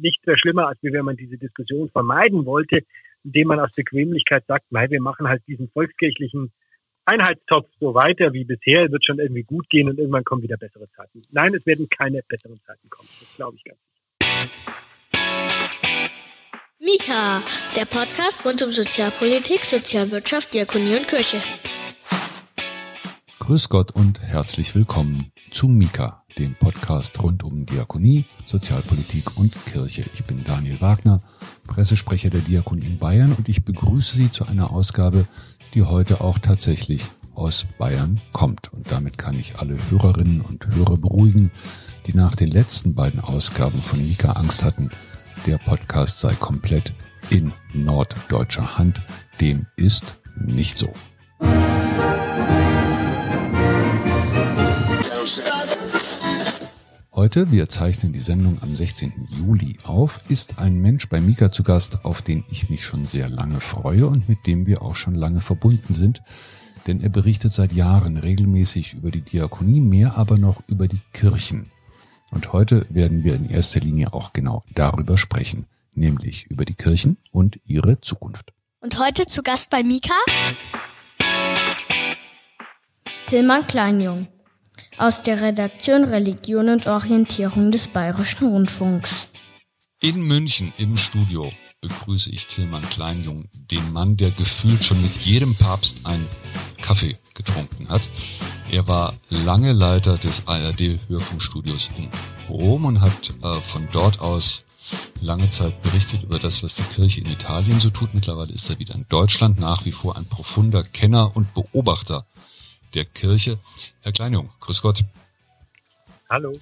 nichts wäre schlimmer, als wenn man diese Diskussion vermeiden wollte, indem man aus Bequemlichkeit sagt, nein, wir machen halt diesen volkskirchlichen Einheitstopf so weiter wie bisher, wird schon irgendwie gut gehen und irgendwann kommen wieder bessere Zeiten. Nein, es werden keine besseren Zeiten kommen. Das glaube ich ganz Mika, der Podcast rund um Sozialpolitik, Sozialwirtschaft, Diakonie und Kirche. Grüß Gott und herzlich willkommen zu Mika, dem Podcast rund um Diakonie, Sozialpolitik und Kirche. Ich bin Daniel Wagner, Pressesprecher der Diakonie in Bayern und ich begrüße Sie zu einer Ausgabe, die heute auch tatsächlich aus Bayern kommt. Und damit kann ich alle Hörerinnen und Hörer beruhigen, die nach den letzten beiden Ausgaben von Mika Angst hatten, der Podcast sei komplett in norddeutscher Hand. Dem ist nicht so. Heute, wir zeichnen die Sendung am 16. Juli auf, ist ein Mensch bei Mika zu Gast, auf den ich mich schon sehr lange freue und mit dem wir auch schon lange verbunden sind, denn er berichtet seit Jahren regelmäßig über die Diakonie, mehr aber noch über die Kirchen. Und heute werden wir in erster Linie auch genau darüber sprechen, nämlich über die Kirchen und ihre Zukunft. Und heute zu Gast bei Mika? Tilman Kleinjung aus der Redaktion Religion und Orientierung des Bayerischen Rundfunks. In München im Studio begrüße ich Tilman Kleinjung, den Mann, der gefühlt schon mit jedem Papst einen Kaffee getrunken hat. Er war lange Leiter des ARD-Hörfunkstudios in Rom und hat äh, von dort aus lange Zeit berichtet über das, was die Kirche in Italien so tut. Mittlerweile ist er wieder in Deutschland, nach wie vor ein profunder Kenner und Beobachter der Kirche. Herr Kleinjung, grüß Gott. Hallo.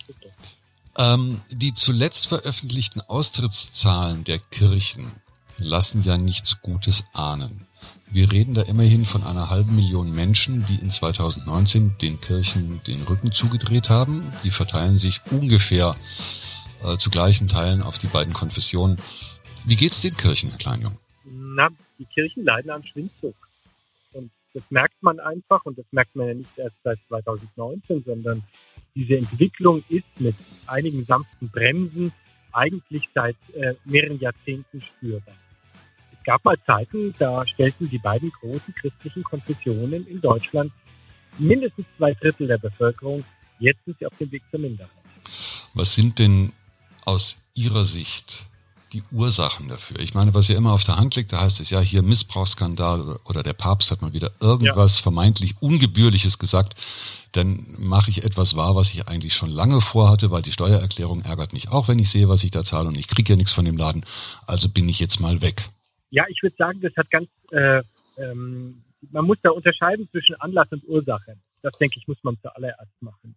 Ähm, die zuletzt veröffentlichten Austrittszahlen der Kirchen lassen ja nichts Gutes ahnen. Wir reden da immerhin von einer halben Million Menschen, die in 2019 den Kirchen den Rücken zugedreht haben. Die verteilen sich ungefähr äh, zu gleichen Teilen auf die beiden Konfessionen. Wie geht's den Kirchen, Herr Kleinjung? Na, die Kirchen leiden am Schwindzug. Das merkt man einfach und das merkt man ja nicht erst seit 2019, sondern diese Entwicklung ist mit einigen sanften Bremsen eigentlich seit äh, mehreren Jahrzehnten spürbar. Es gab mal Zeiten, da stellten die beiden großen christlichen Konfessionen in Deutschland mindestens zwei Drittel der Bevölkerung. Jetzt sind sie auf dem Weg zur Minderheit. Was sind denn aus Ihrer Sicht die Ursachen dafür? Ich meine, was ja immer auf der Hand liegt, da heißt es ja hier Missbrauchsskandal oder der Papst hat mal wieder irgendwas ja. vermeintlich Ungebührliches gesagt, dann mache ich etwas wahr, was ich eigentlich schon lange vorhatte, weil die Steuererklärung ärgert mich auch, wenn ich sehe, was ich da zahle und ich kriege ja nichts von dem Laden, also bin ich jetzt mal weg. Ja, ich würde sagen, das hat ganz, äh, ähm, man muss da unterscheiden zwischen Anlass und Ursache. Das denke ich, muss man zuallererst machen.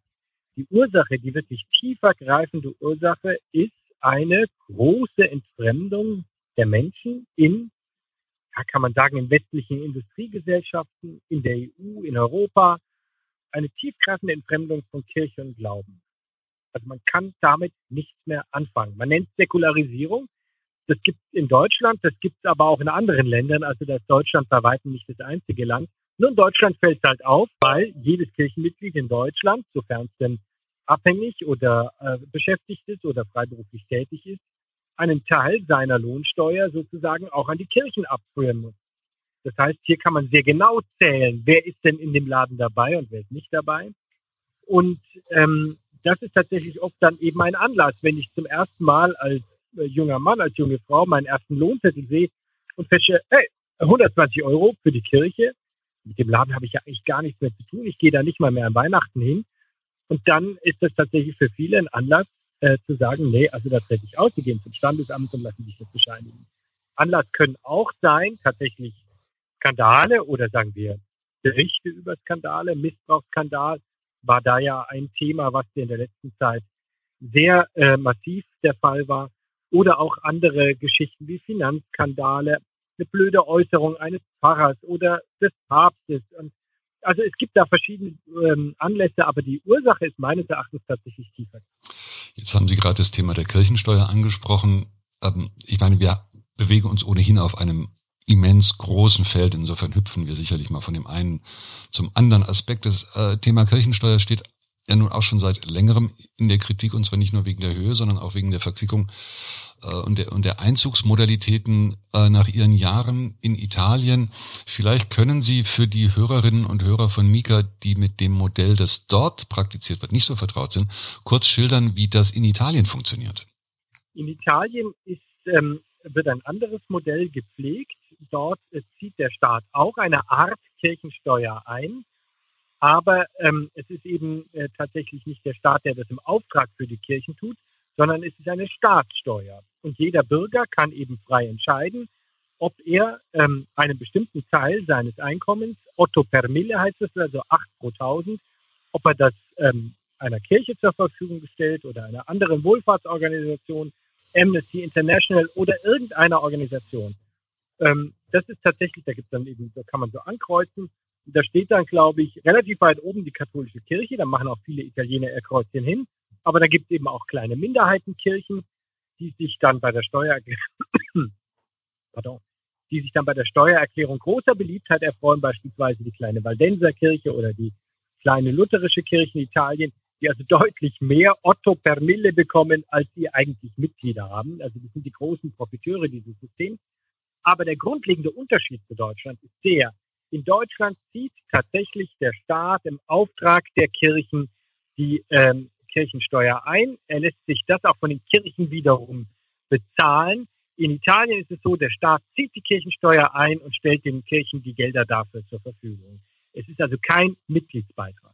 Die Ursache, die wirklich tiefer greifende Ursache ist eine große Entfremdung der Menschen in, ja, kann man sagen, in westlichen Industriegesellschaften, in der EU, in Europa, eine tiefgreifende Entfremdung von Kirche und Glauben. Also man kann damit nichts mehr anfangen. Man nennt Säkularisierung. Das gibt es in Deutschland, das gibt es aber auch in anderen Ländern. Also da ist Deutschland bei weitem nicht das einzige Land. Nur in Deutschland fällt es halt auf, weil jedes Kirchenmitglied in Deutschland, sofern es denn abhängig oder äh, beschäftigt ist oder freiberuflich tätig ist, einen Teil seiner Lohnsteuer sozusagen auch an die Kirchen abführen muss. Das heißt, hier kann man sehr genau zählen, wer ist denn in dem Laden dabei und wer ist nicht dabei. Und ähm, das ist tatsächlich oft dann eben ein Anlass, wenn ich zum ersten Mal als äh, junger Mann, als junge Frau meinen ersten Lohnzettel sehe und feststelle, hey, 120 Euro für die Kirche. Mit dem Laden habe ich ja eigentlich gar nichts mehr zu tun. Ich gehe da nicht mal mehr an Weihnachten hin. Und dann ist das tatsächlich für viele ein Anlass äh, zu sagen, nee, also da trete ich aus, sie gehen zum Standesamt und lassen sich das bescheinigen. Anlass können auch sein, tatsächlich Skandale oder sagen wir Berichte über Skandale, Missbrauchsskandal war da ja ein Thema, was in der letzten Zeit sehr äh, massiv der Fall war. Oder auch andere Geschichten wie Finanzskandale, eine blöde Äußerung eines Pfarrers oder des Papstes. Und also es gibt da verschiedene ähm, Anlässe, aber die Ursache ist meines Erachtens tatsächlich tiefer. Jetzt haben Sie gerade das Thema der Kirchensteuer angesprochen. Ähm, ich meine, wir bewegen uns ohnehin auf einem immens großen Feld. Insofern hüpfen wir sicherlich mal von dem einen zum anderen Aspekt. Das äh, Thema Kirchensteuer steht ja nun auch schon seit längerem in der Kritik und zwar nicht nur wegen der Höhe, sondern auch wegen der Verquickung äh, und, der, und der Einzugsmodalitäten äh, nach ihren Jahren in Italien. Vielleicht können Sie für die Hörerinnen und Hörer von Mika, die mit dem Modell, das dort praktiziert wird, nicht so vertraut sind, kurz schildern, wie das in Italien funktioniert. In Italien ist, ähm, wird ein anderes Modell gepflegt. Dort äh, zieht der Staat auch eine Art Kirchensteuer ein. Aber ähm, es ist eben äh, tatsächlich nicht der Staat, der das im Auftrag für die Kirchen tut, sondern es ist eine Staatssteuer. Und jeder Bürger kann eben frei entscheiden, ob er ähm, einen bestimmten Teil seines Einkommens, Otto per Mille heißt es, also 8 pro 1000, ob er das ähm, einer Kirche zur Verfügung stellt oder einer anderen Wohlfahrtsorganisation, Amnesty International oder irgendeiner Organisation. Ähm, das ist tatsächlich, da gibt es dann eben, da kann man so ankreuzen. Da steht dann, glaube ich, relativ weit oben die katholische Kirche. Da machen auch viele Italiener ihr Kreuzchen hin. Aber da gibt es eben auch kleine Minderheitenkirchen, die sich dann bei der Steuererklärung, pardon, die sich dann bei der Steuererklärung großer Beliebtheit erfreuen, beispielsweise die kleine Valdenserkirche oder die kleine lutherische Kirche in Italien, die also deutlich mehr Otto per Mille bekommen, als sie eigentlich Mitglieder haben. Also das sind die großen Profiteure dieses Systems. Aber der grundlegende Unterschied zu Deutschland ist der, in Deutschland zieht tatsächlich der Staat im Auftrag der Kirchen die ähm, Kirchensteuer ein. Er lässt sich das auch von den Kirchen wiederum bezahlen. In Italien ist es so, der Staat zieht die Kirchensteuer ein und stellt den Kirchen die Gelder dafür zur Verfügung. Es ist also kein Mitgliedsbeitrag.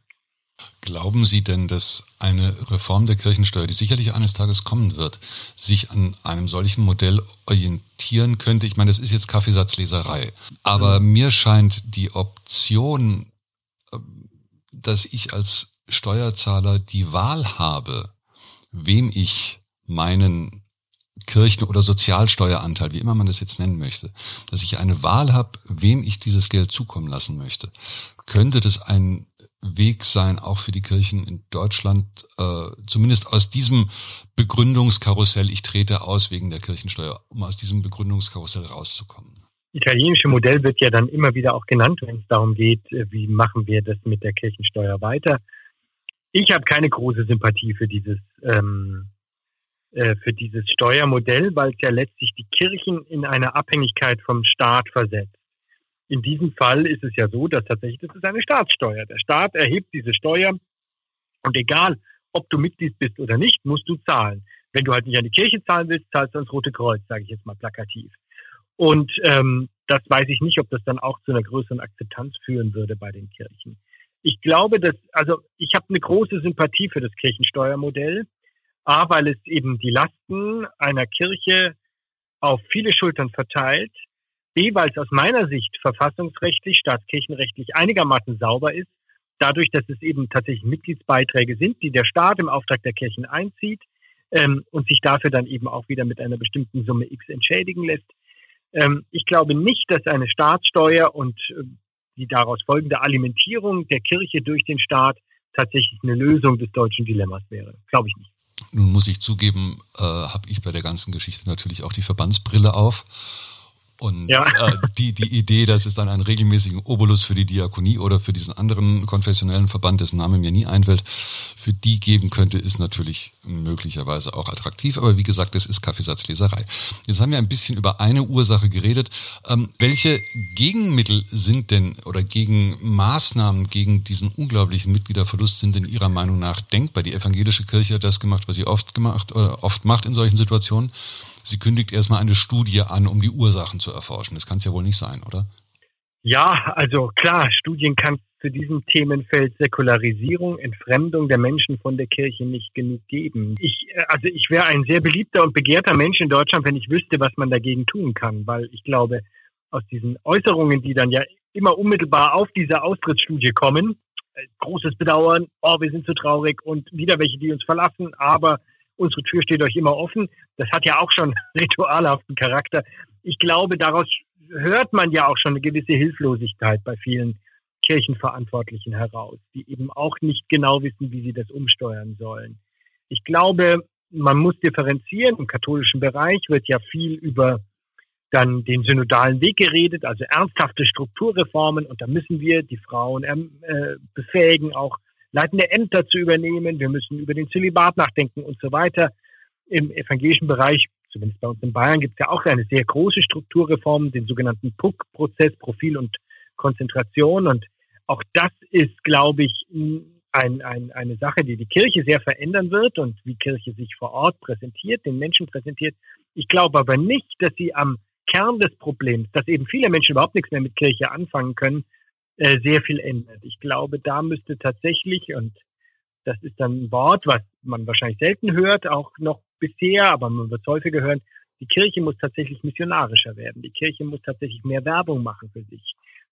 Glauben Sie denn, dass eine Reform der Kirchensteuer, die sicherlich eines Tages kommen wird, sich an einem solchen Modell orientieren könnte? Ich meine, das ist jetzt Kaffeesatzleserei. Aber mhm. mir scheint die Option, äh, dass ich als Steuerzahler die Wahl habe, wem ich meinen Kirchen- oder Sozialsteueranteil, wie immer man das jetzt nennen möchte, dass ich eine Wahl habe, wem ich dieses Geld zukommen lassen möchte, könnte das ein Weg sein, auch für die Kirchen in Deutschland, äh, zumindest aus diesem Begründungskarussell, ich trete aus wegen der Kirchensteuer, um aus diesem Begründungskarussell rauszukommen? italienische Modell wird ja dann immer wieder auch genannt, wenn es darum geht, äh, wie machen wir das mit der Kirchensteuer weiter. Ich habe keine große Sympathie für dieses ähm, äh, für dieses Steuermodell, weil es ja letztlich die Kirchen in eine Abhängigkeit vom Staat versetzt. In diesem Fall ist es ja so, dass tatsächlich das ist eine Staatssteuer. Der Staat erhebt diese Steuer und egal, ob du Mitglied bist oder nicht, musst du zahlen. Wenn du halt nicht an die Kirche zahlen willst, zahlst du ans Rote Kreuz, sage ich jetzt mal plakativ. Und ähm, das weiß ich nicht, ob das dann auch zu einer größeren Akzeptanz führen würde bei den Kirchen. Ich glaube, dass, also ich habe eine große Sympathie für das Kirchensteuermodell, A, weil es eben die Lasten einer Kirche auf viele Schultern verteilt, B, weil es aus meiner Sicht verfassungsrechtlich, staatskirchenrechtlich einigermaßen sauber ist, dadurch, dass es eben tatsächlich Mitgliedsbeiträge sind, die der Staat im Auftrag der Kirchen einzieht ähm, und sich dafür dann eben auch wieder mit einer bestimmten Summe X entschädigen lässt. Ähm, ich glaube nicht, dass eine Staatssteuer und äh, die daraus folgende Alimentierung der Kirche durch den Staat tatsächlich eine Lösung des deutschen Dilemmas wäre. Glaube ich nicht. Nun muss ich zugeben, äh, habe ich bei der ganzen Geschichte natürlich auch die Verbandsbrille auf und ja. äh, die, die Idee, dass es dann einen regelmäßigen Obolus für die Diakonie oder für diesen anderen konfessionellen Verband, dessen Name mir nie einfällt, für die geben könnte, ist natürlich möglicherweise auch attraktiv. Aber wie gesagt, das ist Kaffeesatzleserei. Jetzt haben wir ein bisschen über eine Ursache geredet. Ähm, welche Gegenmittel sind denn oder Gegenmaßnahmen gegen diesen unglaublichen Mitgliederverlust sind in Ihrer Meinung nach denkbar? Die evangelische Kirche hat das gemacht, was sie oft gemacht oder oft macht in solchen Situationen sie kündigt erstmal eine Studie an, um die Ursachen zu erforschen. Das kann es ja wohl nicht sein, oder? Ja, also klar, Studien kann zu diesem Themenfeld Säkularisierung, Entfremdung der Menschen von der Kirche nicht genug geben. Ich, äh, also ich wäre ein sehr beliebter und begehrter Mensch in Deutschland, wenn ich wüsste, was man dagegen tun kann, weil ich glaube, aus diesen Äußerungen, die dann ja immer unmittelbar auf diese Austrittsstudie kommen, äh, großes Bedauern, oh, wir sind so traurig und wieder welche, die uns verlassen, aber unsere Tür steht euch immer offen. Das hat ja auch schon ritualhaften Charakter. Ich glaube, daraus hört man ja auch schon eine gewisse Hilflosigkeit bei vielen Kirchenverantwortlichen heraus, die eben auch nicht genau wissen, wie sie das umsteuern sollen. Ich glaube, man muss differenzieren. Im katholischen Bereich wird ja viel über dann den synodalen Weg geredet, also ernsthafte Strukturreformen. Und da müssen wir die Frauen ähm, äh, befähigen, auch leitende Ämter zu übernehmen, wir müssen über den Zölibat nachdenken und so weiter. Im evangelischen Bereich zumindest bei uns in Bayern gibt es ja auch eine sehr große Strukturreform, den sogenannten PUC-Prozess, Profil und Konzentration. Und auch das ist, glaube ich, ein, ein, eine Sache, die die Kirche sehr verändern wird und wie Kirche sich vor Ort präsentiert, den Menschen präsentiert. Ich glaube aber nicht, dass sie am Kern des Problems, dass eben viele Menschen überhaupt nichts mehr mit Kirche anfangen können, äh, sehr viel ändert. Ich glaube, da müsste tatsächlich, und das ist dann ein Wort, was man wahrscheinlich selten hört, auch noch bisher, aber man wird es häufiger hören, die Kirche muss tatsächlich missionarischer werden. Die Kirche muss tatsächlich mehr Werbung machen für sich.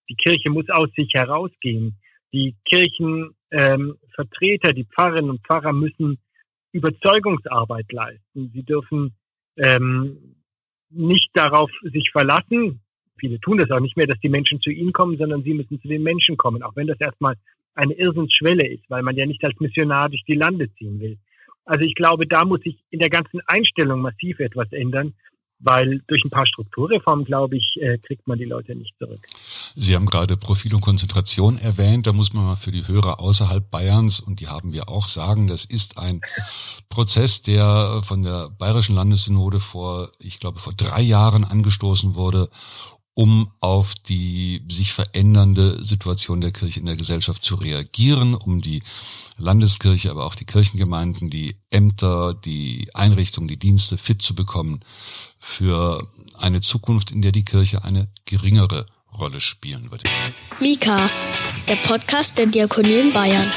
Die Kirche muss aus sich herausgehen. Die Kirchenvertreter, ähm, die Pfarrerinnen und Pfarrer müssen Überzeugungsarbeit leisten. Sie dürfen ähm, nicht darauf sich verlassen, viele tun das auch nicht mehr, dass die Menschen zu ihnen kommen, sondern sie müssen zu den Menschen kommen, auch wenn das erstmal eine Irrsinnsschwelle ist, weil man ja nicht als Missionar durch die Lande ziehen will. Also ich glaube, da muss sich in der ganzen Einstellung massiv etwas ändern, weil durch ein paar Strukturreformen, glaube ich, äh, kriegt man die Leute nicht zurück. Sie haben gerade Profil und Konzentration erwähnt. Da muss man mal für die Hörer außerhalb Bayerns, und die haben wir auch, sagen, das ist ein Prozess, der von der Bayerischen Landessynode vor, ich glaube, vor drei Jahren angestoßen wurde um auf die sich verändernde Situation der Kirche in der Gesellschaft zu reagieren, um die Landeskirche, aber auch die Kirchengemeinden, die Ämter, die Einrichtungen, die Dienste fit zu bekommen für eine Zukunft, in der die Kirche eine geringere Rolle spielen wird. Mika, der Podcast der Diakonie in Bayern.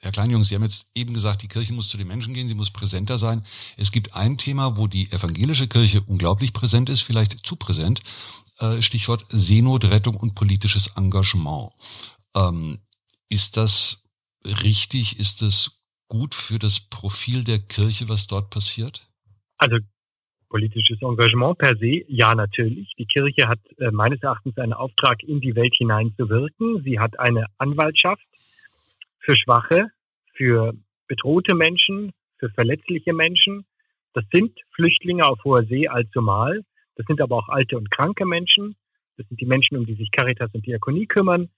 Herr Kleinjungs, Sie haben jetzt eben gesagt, die Kirche muss zu den Menschen gehen, sie muss präsenter sein. Es gibt ein Thema, wo die evangelische Kirche unglaublich präsent ist, vielleicht zu präsent, äh, Stichwort Seenotrettung und politisches Engagement. Ähm, ist das richtig? Ist das gut für das Profil der Kirche, was dort passiert? Also politisches Engagement per se, ja natürlich. Die Kirche hat äh, meines Erachtens einen Auftrag, in die Welt hineinzuwirken. Sie hat eine Anwaltschaft für Schwache, für bedrohte Menschen, für verletzliche Menschen. Das sind Flüchtlinge auf hoher See allzumal. Das sind aber auch alte und kranke Menschen. Das sind die Menschen, um die sich Caritas und Diakonie kümmern.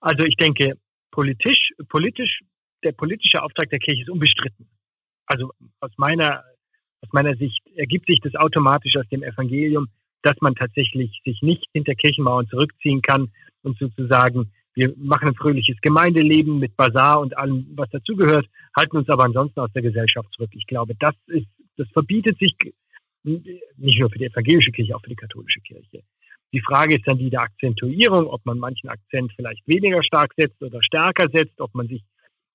Also ich denke, politisch, politisch, der politische Auftrag der Kirche ist unbestritten. Also aus meiner, aus meiner Sicht ergibt sich das automatisch aus dem Evangelium, dass man tatsächlich sich nicht hinter Kirchenmauern zurückziehen kann und sozusagen, wir machen ein fröhliches Gemeindeleben mit Bazar und allem, was dazugehört, halten uns aber ansonsten aus der Gesellschaft zurück. Ich glaube, das ist, das verbietet sich nicht nur für die evangelische Kirche, auch für die katholische Kirche. Die Frage ist dann die der Akzentuierung, ob man manchen Akzent vielleicht weniger stark setzt oder stärker setzt, ob man sich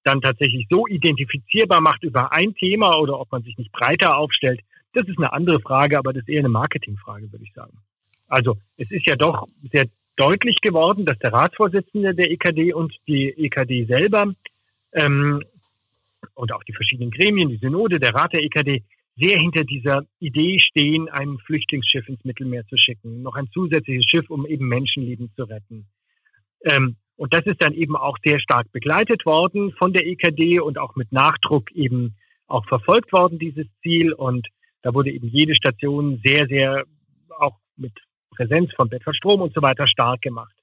dann tatsächlich so identifizierbar macht über ein Thema oder ob man sich nicht breiter aufstellt. Das ist eine andere Frage, aber das ist eher eine Marketingfrage, würde ich sagen. Also es ist ja doch sehr deutlich geworden, dass der Ratsvorsitzende der EKD und die EKD selber ähm, und auch die verschiedenen Gremien, die Synode, der Rat der EKD sehr hinter dieser Idee stehen, ein Flüchtlingsschiff ins Mittelmeer zu schicken, noch ein zusätzliches Schiff, um eben Menschenleben zu retten. Ähm, und das ist dann eben auch sehr stark begleitet worden von der EKD und auch mit Nachdruck eben auch verfolgt worden, dieses Ziel. Und da wurde eben jede Station sehr, sehr auch mit Präsenz von Bedford Strom und so weiter stark gemacht.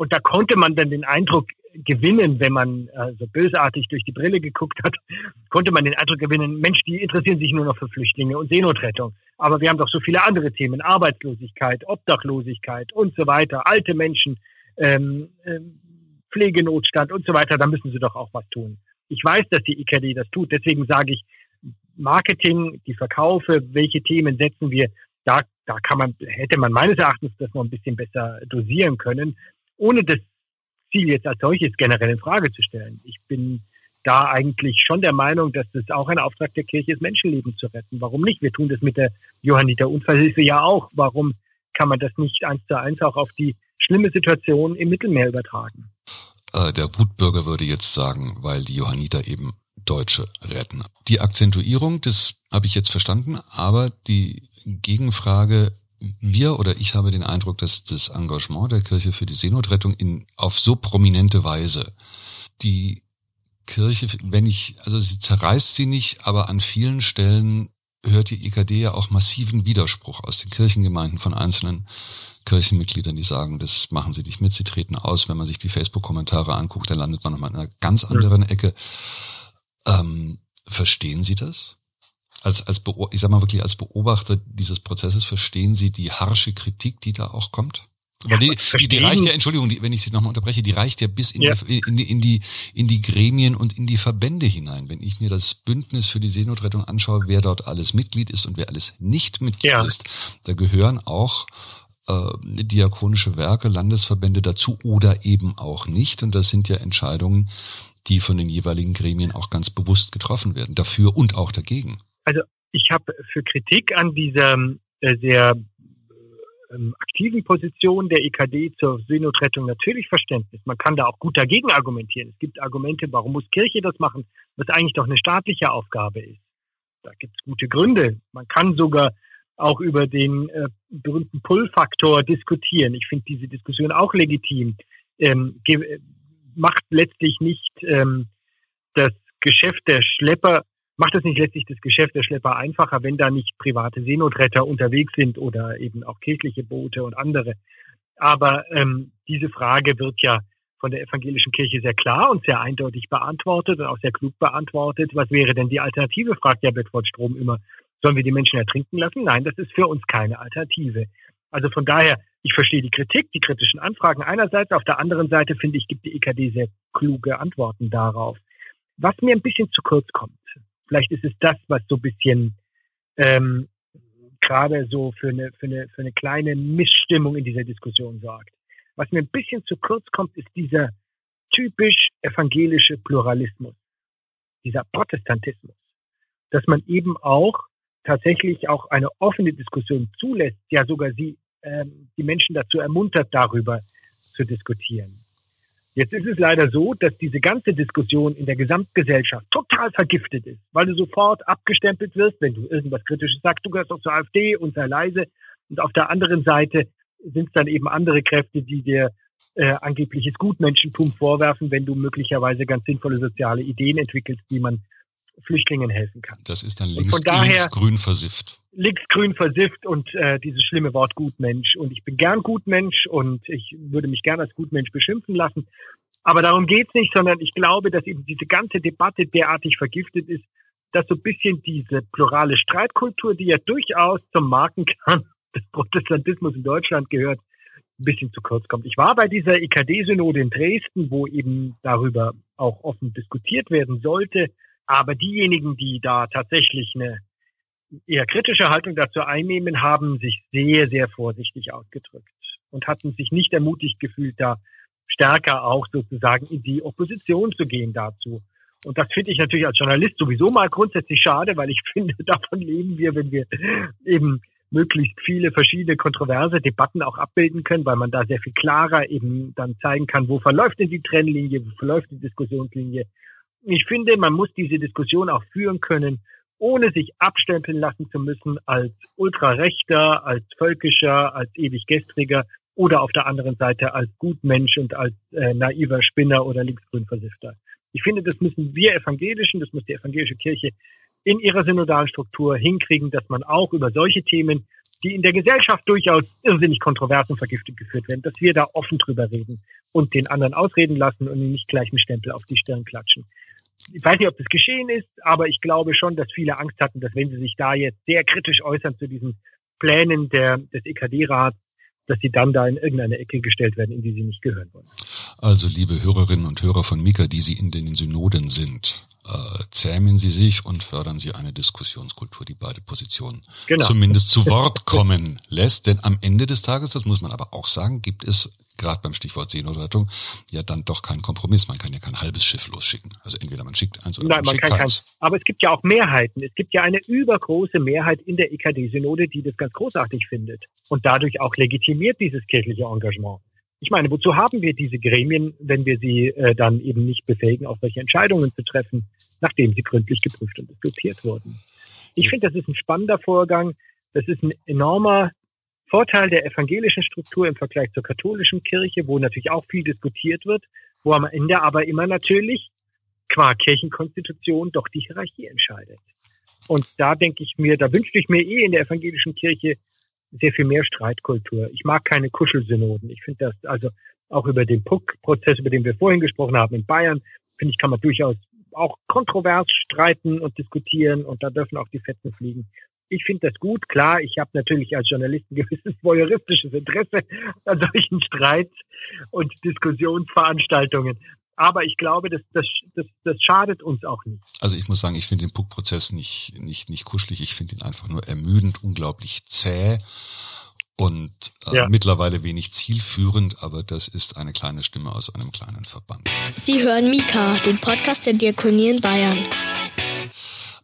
Und da konnte man dann den Eindruck gewinnen, wenn man äh, so bösartig durch die Brille geguckt hat, konnte man den Eindruck gewinnen, Mensch, die interessieren sich nur noch für Flüchtlinge und Seenotrettung. Aber wir haben doch so viele andere Themen, Arbeitslosigkeit, Obdachlosigkeit und so weiter, alte Menschen, ähm, ähm, Pflegenotstand und so weiter, da müssen sie doch auch was tun. Ich weiß, dass die IKD das tut, deswegen sage ich, Marketing, die Verkaufe, welche Themen setzen wir, da, da kann man, hätte man meines Erachtens das noch ein bisschen besser dosieren können, ohne das Ziel jetzt als solches generell in Frage zu stellen. Ich bin da eigentlich schon der Meinung, dass das auch ein Auftrag der Kirche ist, Menschenleben zu retten. Warum nicht? Wir tun das mit der Johanniter Unfallhilfe ja auch. Warum kann man das nicht eins zu eins auch auf die schlimme Situation im Mittelmeer übertragen? Äh, der Wutbürger würde jetzt sagen, weil die Johanniter eben Deutsche retten. Die Akzentuierung, das habe ich jetzt verstanden, aber die Gegenfrage, wir oder ich habe den Eindruck, dass das Engagement der Kirche für die Seenotrettung in, auf so prominente Weise die Kirche, wenn ich, also sie zerreißt sie nicht, aber an vielen Stellen hört die EKD ja auch massiven Widerspruch aus den Kirchengemeinden von einzelnen Kirchenmitgliedern, die sagen, das machen sie nicht mit, sie treten aus. Wenn man sich die Facebook-Kommentare anguckt, dann landet man nochmal in einer ganz anderen Ecke. Ähm, verstehen Sie das? Als, als ich sag mal wirklich als Beobachter dieses Prozesses verstehen Sie die harsche Kritik, die da auch kommt? Aber die, die, die reicht ja, Entschuldigung, die, wenn ich Sie nochmal unterbreche, die reicht ja bis in, ja. Die, in, die, in, die, in die Gremien und in die Verbände hinein. Wenn ich mir das Bündnis für die Seenotrettung anschaue, wer dort alles Mitglied ist und wer alles nicht Mitglied ja. ist, da gehören auch äh, diakonische Werke, Landesverbände dazu oder eben auch nicht. Und das sind ja Entscheidungen, die von den jeweiligen Gremien auch ganz bewusst getroffen werden, dafür und auch dagegen. Also ich habe für Kritik an dieser äh, sehr ähm, aktiven Position der EKD zur Seenotrettung natürlich Verständnis. Man kann da auch gut dagegen argumentieren. Es gibt Argumente, warum muss Kirche das machen, was eigentlich doch eine staatliche Aufgabe ist. Da gibt es gute Gründe. Man kann sogar auch über den äh, berühmten Pull-Faktor diskutieren. Ich finde diese Diskussion auch legitim. Ähm, macht letztlich nicht ähm, das Geschäft der Schlepper macht es nicht letztlich das Geschäft der Schlepper einfacher, wenn da nicht private Seenotretter unterwegs sind oder eben auch kirchliche Boote und andere. Aber ähm, diese Frage wird ja von der evangelischen Kirche sehr klar und sehr eindeutig beantwortet und auch sehr klug beantwortet. Was wäre denn die Alternative, fragt ja Bedford Strom immer. Sollen wir die Menschen ertrinken lassen? Nein, das ist für uns keine Alternative. Also von daher, ich verstehe die Kritik, die kritischen Anfragen einerseits. Auf der anderen Seite finde ich, gibt die EKD sehr kluge Antworten darauf. Was mir ein bisschen zu kurz kommt, Vielleicht ist es das, was so ein bisschen ähm, gerade so für eine, für, eine, für eine kleine Missstimmung in dieser Diskussion sorgt. Was mir ein bisschen zu kurz kommt, ist dieser typisch evangelische Pluralismus, dieser Protestantismus, dass man eben auch tatsächlich auch eine offene Diskussion zulässt, ja sogar sie ähm, die Menschen dazu ermuntert, darüber zu diskutieren. Jetzt ist es leider so, dass diese ganze Diskussion in der Gesamtgesellschaft total vergiftet ist, weil du sofort abgestempelt wirst, wenn du irgendwas Kritisches sagst, du gehörst doch zur AfD und sei leise. Und auf der anderen Seite sind es dann eben andere Kräfte, die dir äh, angebliches Gutmenschentum vorwerfen, wenn du möglicherweise ganz sinnvolle soziale Ideen entwickelst, wie man Flüchtlingen helfen kann. Das ist dann links, linksgrün versifft. Linksgrün versifft und äh, dieses schlimme Wort Gutmensch. Und ich bin gern Gutmensch und ich würde mich gern als Gutmensch beschimpfen lassen. Aber darum geht's nicht, sondern ich glaube, dass eben diese ganze Debatte derartig vergiftet ist, dass so ein bisschen diese plurale Streitkultur, die ja durchaus zum Markenkern des Protestantismus in Deutschland gehört, ein bisschen zu kurz kommt. Ich war bei dieser IKD-Synode in Dresden, wo eben darüber auch offen diskutiert werden sollte. Aber diejenigen, die da tatsächlich eine eher kritische Haltung dazu einnehmen, haben sich sehr, sehr vorsichtig ausgedrückt und hatten sich nicht ermutigt gefühlt, da stärker auch sozusagen in die Opposition zu gehen dazu. Und das finde ich natürlich als Journalist sowieso mal grundsätzlich schade, weil ich finde, davon leben wir, wenn wir eben möglichst viele verschiedene kontroverse Debatten auch abbilden können, weil man da sehr viel klarer eben dann zeigen kann, wo verläuft denn die Trennlinie, wo verläuft die Diskussionslinie ich finde, man muss diese Diskussion auch führen können, ohne sich abstempeln lassen zu müssen als ultrarechter, als völkischer, als ewig gestriger oder auf der anderen Seite als Gutmensch und als äh, naiver Spinner oder linksgrün-Versifter. Ich finde, das müssen wir Evangelischen, das muss die evangelische Kirche in ihrer synodalen Struktur hinkriegen, dass man auch über solche Themen, die in der Gesellschaft durchaus irrsinnig kontrovers und vergiftet geführt werden, dass wir da offen drüber reden und den anderen ausreden lassen und ihn nicht gleich mit Stempel auf die Stirn klatschen ich weiß nicht, ob das geschehen ist, aber ich glaube schon, dass viele Angst hatten, dass wenn sie sich da jetzt sehr kritisch äußern zu diesen Plänen der, des EKD-Rats, dass sie dann da in irgendeine Ecke gestellt werden, in die sie nicht gehören wollen. Also, liebe Hörerinnen und Hörer von Mika, die Sie in den Synoden sind, äh, zähmen Sie sich und fördern Sie eine Diskussionskultur, die beide Positionen genau. zumindest zu Wort kommen lässt. Denn am Ende des Tages, das muss man aber auch sagen, gibt es gerade beim Stichwort Seenotrettung ja dann doch keinen Kompromiss. Man kann ja kein halbes Schiff losschicken. Also entweder man schickt eins oder Nein, man, man schickt keins. Kein, aber es gibt ja auch Mehrheiten. Es gibt ja eine übergroße Mehrheit in der EKD-Synode, die das ganz großartig findet und dadurch auch legitimiert dieses kirchliche Engagement. Ich meine, wozu haben wir diese Gremien, wenn wir sie äh, dann eben nicht befähigen, auch solche Entscheidungen zu treffen, nachdem sie gründlich geprüft und diskutiert wurden? Ich finde, das ist ein spannender Vorgang. Das ist ein enormer Vorteil der evangelischen Struktur im Vergleich zur katholischen Kirche, wo natürlich auch viel diskutiert wird, wo am Ende aber immer natürlich qua Kirchenkonstitution doch die Hierarchie entscheidet. Und da denke ich mir, da wünschte ich mir eh in der evangelischen Kirche sehr viel mehr Streitkultur. Ich mag keine Kuschelsynoden. Ich finde das also auch über den Puck-Prozess, über den wir vorhin gesprochen haben in Bayern, finde ich, kann man durchaus auch kontrovers streiten und diskutieren und da dürfen auch die Fetzen fliegen. Ich finde das gut. Klar, ich habe natürlich als Journalist ein gewisses voyeuristisches Interesse an solchen Streits und Diskussionsveranstaltungen. Aber ich glaube, das, das, das, das schadet uns auch nicht. Also ich muss sagen, ich finde den Puck-Prozess nicht, nicht, nicht kuschelig. Ich finde ihn einfach nur ermüdend, unglaublich zäh und äh, ja. mittlerweile wenig zielführend, aber das ist eine kleine Stimme aus einem kleinen Verband. Sie hören Mika, den Podcast der Diakonie in Bayern.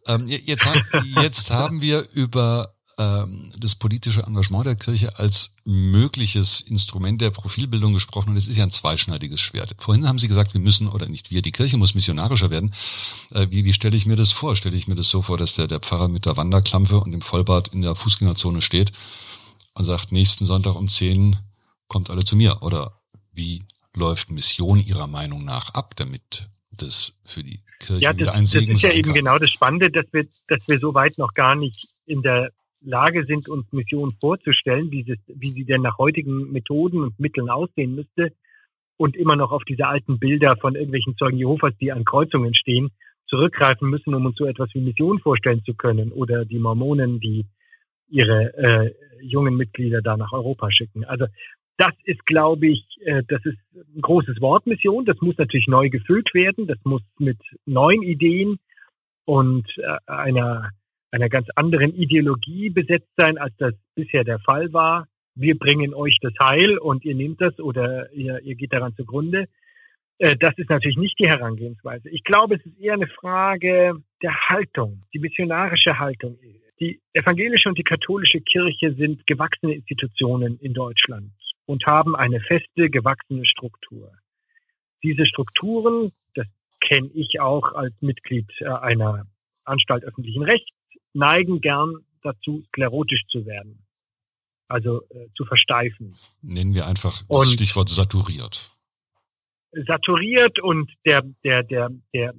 Ähm, jetzt, jetzt haben wir über ähm, das politische Engagement der Kirche als mögliches Instrument der Profilbildung gesprochen und es ist ja ein zweischneidiges Schwert. Vorhin haben Sie gesagt, wir müssen, oder nicht wir, die Kirche muss missionarischer werden. Äh, wie, wie stelle ich mir das vor? Stelle ich mir das so vor, dass der, der Pfarrer mit der Wanderklampe und dem Vollbart in der Fußgängerzone steht und sagt, nächsten Sonntag um 10 kommt alle zu mir? Oder wie läuft Mission Ihrer Meinung nach ab, damit das für die Kirche ja, das, ein Segen Das ist ja eben kann? genau das Spannende, dass wir, dass wir so weit noch gar nicht in der Lage sind, uns Missionen vorzustellen, wie sie, wie sie denn nach heutigen Methoden und Mitteln aussehen müsste und immer noch auf diese alten Bilder von irgendwelchen Zeugen Jehovas, die an Kreuzungen stehen, zurückgreifen müssen, um uns so etwas wie Mission vorstellen zu können oder die Mormonen, die ihre äh, jungen Mitglieder da nach Europa schicken. Also das ist, glaube ich, äh, das ist ein großes Wort Mission. Das muss natürlich neu gefüllt werden. Das muss mit neuen Ideen und äh, einer einer ganz anderen Ideologie besetzt sein, als das bisher der Fall war. Wir bringen euch das Heil und ihr nehmt das oder ihr, ihr geht daran zugrunde. Äh, das ist natürlich nicht die Herangehensweise. Ich glaube, es ist eher eine Frage der Haltung, die missionarische Haltung. Die evangelische und die katholische Kirche sind gewachsene Institutionen in Deutschland und haben eine feste, gewachsene Struktur. Diese Strukturen, das kenne ich auch als Mitglied äh, einer Anstalt öffentlichen Rechts, neigen gern dazu, sklerotisch zu werden. Also äh, zu versteifen. Nennen wir einfach das und Stichwort saturiert. Saturiert und der, der, der, der,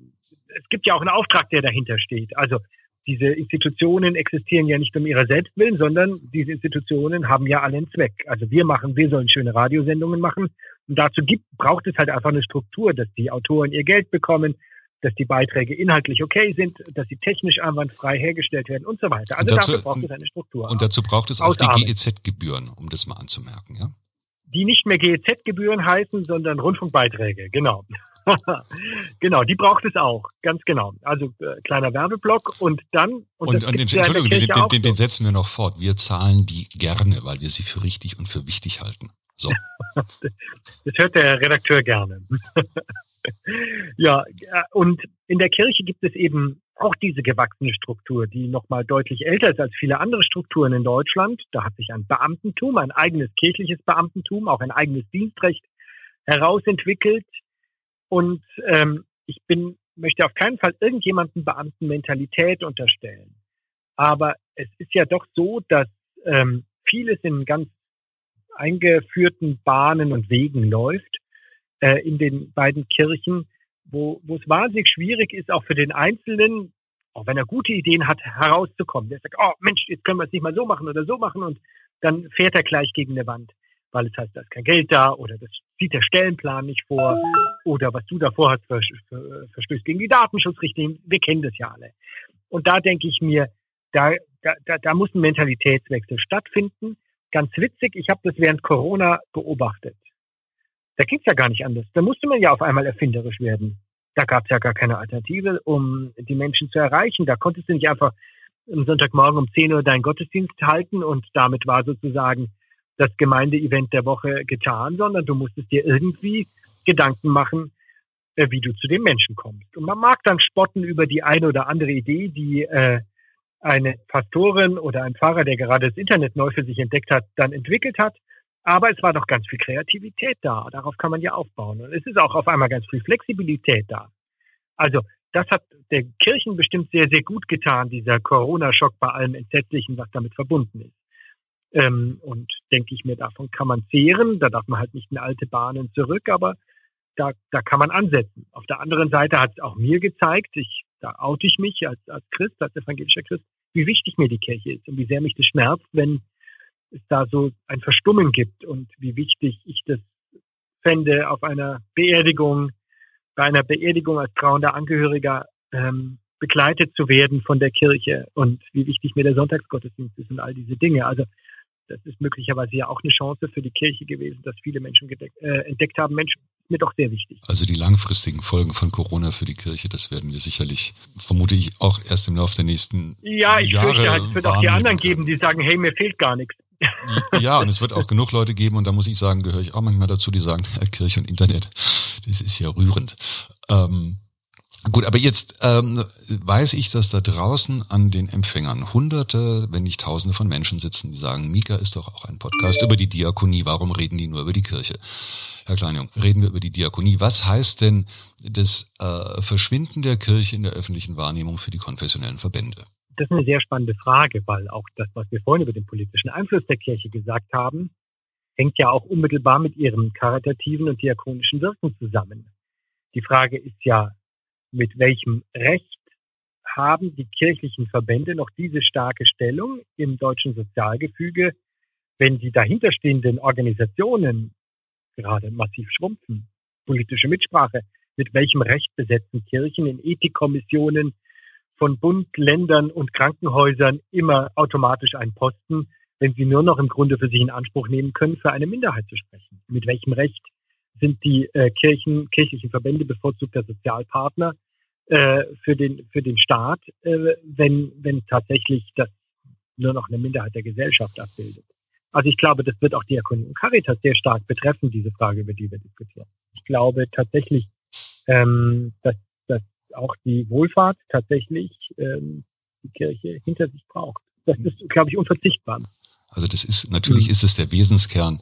es gibt ja auch einen Auftrag, der dahinter steht. Also diese Institutionen existieren ja nicht um ihrer selbst willen, sondern diese Institutionen haben ja alle einen Zweck. Also wir machen, wir sollen schöne Radiosendungen machen. Und dazu gibt, braucht es halt einfach eine Struktur, dass die Autoren ihr Geld bekommen, dass die Beiträge inhaltlich okay sind, dass sie technisch einwandfrei hergestellt werden und so weiter. Also dazu, dafür braucht es eine Struktur. Und dazu braucht es auch die GEZ-Gebühren, um das mal anzumerken, ja? Die nicht mehr GEZ-Gebühren heißen, sondern Rundfunkbeiträge, genau. genau, die braucht es auch, ganz genau. Also äh, kleiner Werbeblock und dann. Und, und, und den, Entschuldigung, den, den, den, den setzen wir noch fort. Wir zahlen die gerne, weil wir sie für richtig und für wichtig halten. So. das hört der Redakteur gerne. ja, äh, und in der Kirche gibt es eben auch diese gewachsene Struktur, die nochmal deutlich älter ist als viele andere Strukturen in Deutschland. Da hat sich ein Beamtentum, ein eigenes kirchliches Beamtentum, auch ein eigenes Dienstrecht herausentwickelt. Und ähm, ich bin, möchte auf keinen Fall irgendjemanden Beamtenmentalität unterstellen. Aber es ist ja doch so, dass ähm, vieles in ganz eingeführten Bahnen und Wegen läuft äh, in den beiden Kirchen, wo, wo es wahnsinnig schwierig ist, auch für den Einzelnen, auch wenn er gute Ideen hat, herauszukommen. Der sagt, oh Mensch, jetzt können wir es nicht mal so machen oder so machen und dann fährt er gleich gegen eine Wand, weil es heißt, da ist kein Geld da oder das sieht der Stellenplan nicht vor oder was du davor hast, verstößt gegen die Datenschutzrichtlinien. Wir kennen das ja alle. Und da denke ich mir, da, da, da muss ein Mentalitätswechsel stattfinden. Ganz witzig, ich habe das während Corona beobachtet. Da ging's ja gar nicht anders. Da musste man ja auf einmal erfinderisch werden. Da gab's ja gar keine Alternative, um die Menschen zu erreichen. Da konntest du nicht einfach am Sonntagmorgen um 10 Uhr deinen Gottesdienst halten und damit war sozusagen das Gemeindeevent der Woche getan, sondern du musstest dir irgendwie Gedanken machen, äh, wie du zu den Menschen kommst. Und man mag dann spotten über die eine oder andere Idee, die äh, eine Pastorin oder ein Pfarrer, der gerade das Internet neu für sich entdeckt hat, dann entwickelt hat. Aber es war doch ganz viel Kreativität da. Darauf kann man ja aufbauen. Und es ist auch auf einmal ganz viel Flexibilität da. Also das hat der Kirchen bestimmt sehr, sehr gut getan, dieser Corona-Schock bei allem Entsetzlichen, was damit verbunden ist. Ähm, und denke ich mir, davon kann man zehren. Da darf man halt nicht in alte Bahnen zurück, aber da, da kann man ansetzen. Auf der anderen Seite hat es auch mir gezeigt, ich, da oute ich mich als, als Christ, als evangelischer Christ, wie wichtig mir die Kirche ist und wie sehr mich das schmerzt, wenn es da so ein Verstummen gibt und wie wichtig ich das fände, auf einer Beerdigung bei einer Beerdigung als trauender Angehöriger ähm, begleitet zu werden von der Kirche und wie wichtig mir der Sonntagsgottesdienst ist und all diese Dinge. Also das ist möglicherweise ja auch eine Chance für die Kirche gewesen, dass viele Menschen äh, entdeckt haben, Mensch, ist mir doch sehr wichtig. Also die langfristigen Folgen von Corona für die Kirche, das werden wir sicherlich, vermute ich, auch erst im Laufe der nächsten Ja, ich Jahre fürchte halt, es wird auch die anderen geben, die sagen, hey, mir fehlt gar nichts. Ja, und es wird auch genug Leute geben, und da muss ich sagen, gehöre ich auch manchmal dazu, die sagen, Kirche und Internet, das ist ja rührend. Ähm, Gut, aber jetzt ähm, weiß ich, dass da draußen an den Empfängern Hunderte, wenn nicht Tausende von Menschen sitzen, die sagen, Mika ist doch auch ein Podcast über die Diakonie, warum reden die nur über die Kirche? Herr Kleinjung, reden wir über die Diakonie. Was heißt denn das äh, Verschwinden der Kirche in der öffentlichen Wahrnehmung für die konfessionellen Verbände? Das ist eine sehr spannende Frage, weil auch das, was wir vorhin über den politischen Einfluss der Kirche gesagt haben, hängt ja auch unmittelbar mit ihrem karitativen und diakonischen Wirken zusammen. Die Frage ist ja, mit welchem Recht haben die kirchlichen Verbände noch diese starke Stellung im deutschen Sozialgefüge, wenn die dahinterstehenden Organisationen gerade massiv schrumpfen? Politische Mitsprache. Mit welchem Recht besetzen Kirchen in Ethikkommissionen von Bund, Ländern und Krankenhäusern immer automatisch einen Posten, wenn sie nur noch im Grunde für sich in Anspruch nehmen können, für eine Minderheit zu sprechen? Mit welchem Recht sind die äh, Kirchen, kirchlichen Verbände bevorzugter Sozialpartner äh, für den für den Staat, äh, wenn wenn tatsächlich das nur noch eine Minderheit der Gesellschaft abbildet. Also ich glaube, das wird auch Diakonie und Caritas sehr stark betreffen, diese Frage, über die wir diskutieren. Ich glaube tatsächlich, ähm, dass, dass auch die Wohlfahrt tatsächlich ähm, die Kirche hinter sich braucht. Das ist, glaube ich, unverzichtbar. Also das ist natürlich mhm. ist es der Wesenskern,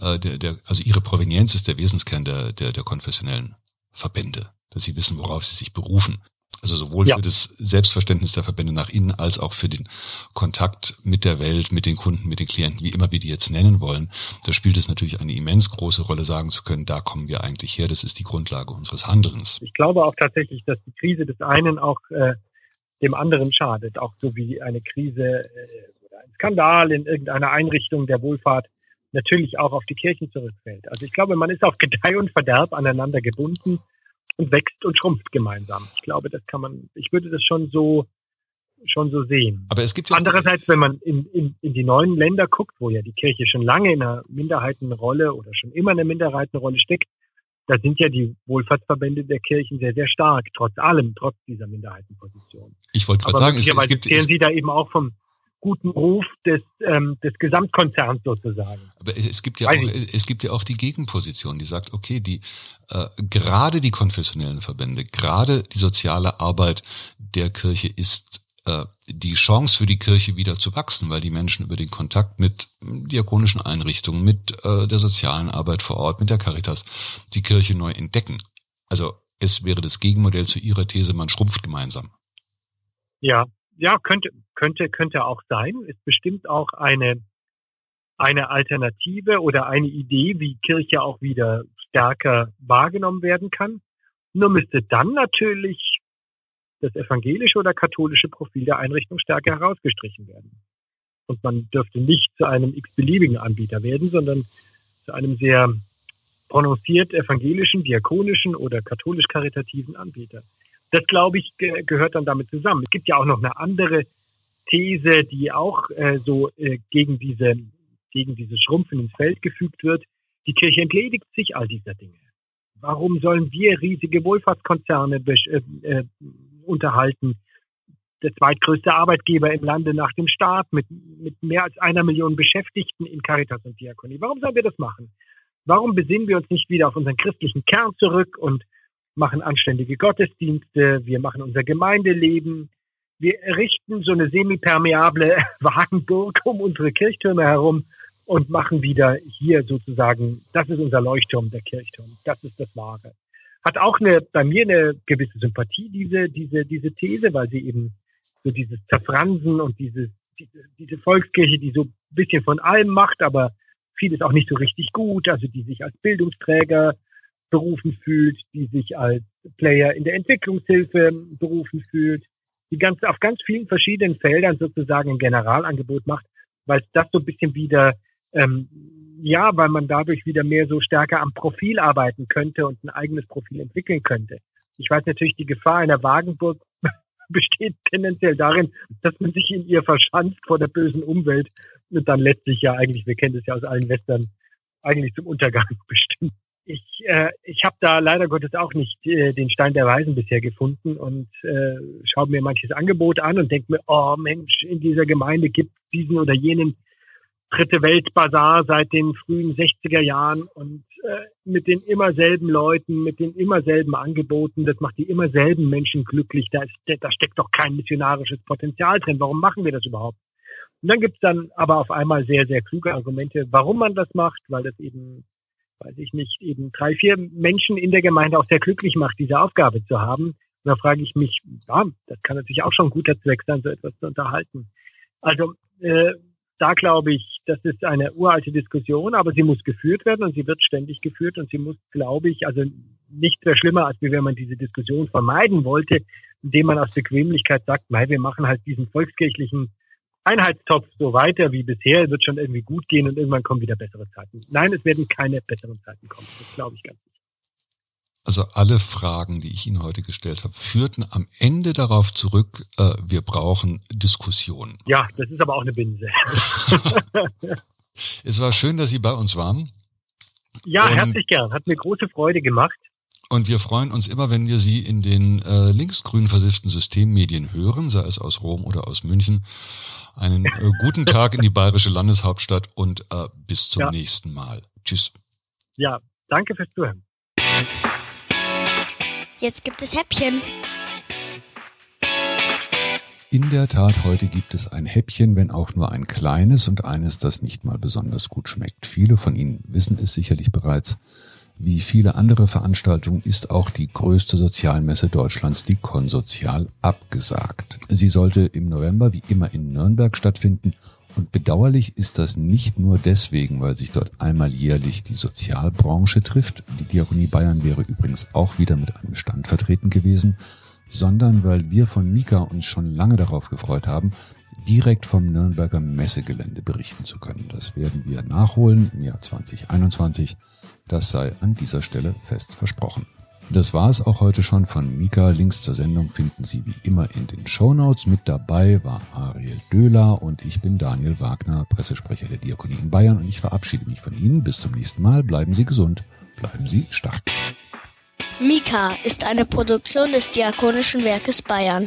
äh, der, der, also ihre Provenienz ist der Wesenskern der, der, der konfessionellen Verbände, dass sie wissen, worauf sie sich berufen. Also sowohl ja. für das Selbstverständnis der Verbände nach innen als auch für den Kontakt mit der Welt, mit den Kunden, mit den Klienten, wie immer wir die jetzt nennen wollen. Da spielt es natürlich eine immens große Rolle, sagen zu können, da kommen wir eigentlich her, das ist die Grundlage unseres Handelns. Ich glaube auch tatsächlich, dass die Krise des einen auch äh, dem anderen schadet, auch so wie eine Krise äh, ein Skandal in irgendeiner Einrichtung der Wohlfahrt natürlich auch auf die Kirchen zurückfällt. Also ich glaube, man ist auf Gedeih und Verderb aneinander gebunden und wächst und schrumpft gemeinsam. Ich glaube, das kann man, ich würde das schon so schon so sehen. Aber es gibt ja Andererseits, wenn man in, in, in die neuen Länder guckt, wo ja die Kirche schon lange in einer Minderheitenrolle oder schon immer in einer Minderheitenrolle steckt, da sind ja die Wohlfahrtsverbände der Kirchen sehr, sehr stark, trotz allem, trotz dieser Minderheitenposition. Ich wollte gerade sagen, es, es gibt... Sie da eben auch vom, guten Ruf des, ähm, des Gesamtkonzerns sozusagen. Aber es gibt ja auch, es gibt ja auch die Gegenposition, die sagt, okay, die äh, gerade die konfessionellen Verbände, gerade die soziale Arbeit der Kirche ist äh, die Chance für die Kirche wieder zu wachsen, weil die Menschen über den Kontakt mit diakonischen Einrichtungen, mit äh, der sozialen Arbeit vor Ort, mit der Caritas, die Kirche neu entdecken. Also es wäre das Gegenmodell zu Ihrer These, man schrumpft gemeinsam. Ja, ja, könnte, könnte, könnte auch sein. Ist bestimmt auch eine, eine Alternative oder eine Idee, wie Kirche auch wieder stärker wahrgenommen werden kann. Nur müsste dann natürlich das evangelische oder katholische Profil der Einrichtung stärker herausgestrichen werden. Und man dürfte nicht zu einem x-beliebigen Anbieter werden, sondern zu einem sehr prononciert evangelischen, diakonischen oder katholisch-karitativen Anbieter. Das, glaube ich, ge gehört dann damit zusammen. Es gibt ja auch noch eine andere These, die auch äh, so äh, gegen diese gegen dieses Schrumpfen ins Feld gefügt wird. Die Kirche entledigt sich all dieser Dinge. Warum sollen wir riesige Wohlfahrtskonzerne äh, äh, unterhalten? Der zweitgrößte Arbeitgeber im Lande nach dem Staat mit, mit mehr als einer Million Beschäftigten in Caritas und Diakonie. Warum sollen wir das machen? Warum besinnen wir uns nicht wieder auf unseren christlichen Kern zurück und machen anständige Gottesdienste, wir machen unser Gemeindeleben, wir errichten so eine semipermeable Wagenburg um unsere Kirchtürme herum und machen wieder hier sozusagen, das ist unser Leuchtturm, der Kirchturm, das ist das Wahre. Hat auch eine, bei mir eine gewisse Sympathie, diese, diese, diese These, weil sie eben so dieses Zerfransen und dieses, diese, diese Volkskirche, die so ein bisschen von allem macht, aber vieles auch nicht so richtig gut, also die sich als Bildungsträger berufen fühlt, die sich als Player in der Entwicklungshilfe berufen fühlt, die ganz auf ganz vielen verschiedenen Feldern sozusagen ein Generalangebot macht, weil das so ein bisschen wieder ähm, ja, weil man dadurch wieder mehr so stärker am Profil arbeiten könnte und ein eigenes Profil entwickeln könnte. Ich weiß natürlich, die Gefahr einer Wagenburg besteht tendenziell darin, dass man sich in ihr verschanzt vor der bösen Umwelt und dann letztlich ja eigentlich, wir kennen das ja aus allen Western, eigentlich zum Untergang äh, ich habe da leider Gottes auch nicht äh, den Stein der Weisen bisher gefunden und äh, schaue mir manches Angebot an und denke mir, oh Mensch, in dieser Gemeinde gibt diesen oder jenen dritte Weltbazar seit den frühen 60er Jahren und äh, mit den immer selben Leuten, mit den immer selben Angeboten, das macht die immer selben Menschen glücklich. Da, ist, da steckt doch kein missionarisches Potenzial drin. Warum machen wir das überhaupt? Und dann gibt's dann aber auf einmal sehr, sehr kluge Argumente, warum man das macht, weil das eben, weiß ich nicht, eben drei, vier Menschen in der Gemeinde auch sehr glücklich macht, diese Aufgabe zu haben. Und da frage ich mich, ja, das kann natürlich auch schon ein guter Zweck sein, so etwas zu unterhalten. Also äh, da glaube ich, das ist eine uralte Diskussion, aber sie muss geführt werden und sie wird ständig geführt und sie muss, glaube ich, also nicht sehr schlimmer, als wenn man diese Diskussion vermeiden wollte, indem man aus Bequemlichkeit sagt, nein, wir machen halt diesen volkskirchlichen Einheitstopf so weiter wie bisher, wird schon irgendwie gut gehen und irgendwann kommen wieder bessere Zeiten. Nein, es werden keine besseren Zeiten kommen. Das glaube ich ganz sicher. Also alle Fragen, die ich Ihnen heute gestellt habe, führten am Ende darauf zurück, äh, wir brauchen Diskussionen. Ja, das ist aber auch eine Binse. es war schön, dass Sie bei uns waren. Ja, Und herzlich gern. Hat mir große Freude gemacht. Und wir freuen uns immer, wenn wir Sie in den äh, linksgrün versifften Systemmedien hören, sei es aus Rom oder aus München. Einen äh, guten Tag in die bayerische Landeshauptstadt und äh, bis zum ja. nächsten Mal. Tschüss. Ja, danke fürs Zuhören. Jetzt gibt es Häppchen. In der Tat, heute gibt es ein Häppchen, wenn auch nur ein kleines und eines, das nicht mal besonders gut schmeckt. Viele von Ihnen wissen es sicherlich bereits. Wie viele andere Veranstaltungen ist auch die größte Sozialmesse Deutschlands, die Konsozial, abgesagt. Sie sollte im November wie immer in Nürnberg stattfinden und bedauerlich ist das nicht nur deswegen, weil sich dort einmal jährlich die Sozialbranche trifft, die Diakonie Bayern wäre übrigens auch wieder mit einem Stand vertreten gewesen, sondern weil wir von Mika uns schon lange darauf gefreut haben, direkt vom Nürnberger Messegelände berichten zu können. Das werden wir nachholen im Jahr 2021. Das sei an dieser Stelle fest versprochen. Das war es auch heute schon von Mika. Links zur Sendung finden Sie wie immer in den Show Notes. Mit dabei war Ariel Döhler und ich bin Daniel Wagner, Pressesprecher der Diakonie in Bayern und ich verabschiede mich von Ihnen. Bis zum nächsten Mal. Bleiben Sie gesund, bleiben Sie stark. Mika ist eine Produktion des Diakonischen Werkes Bayern.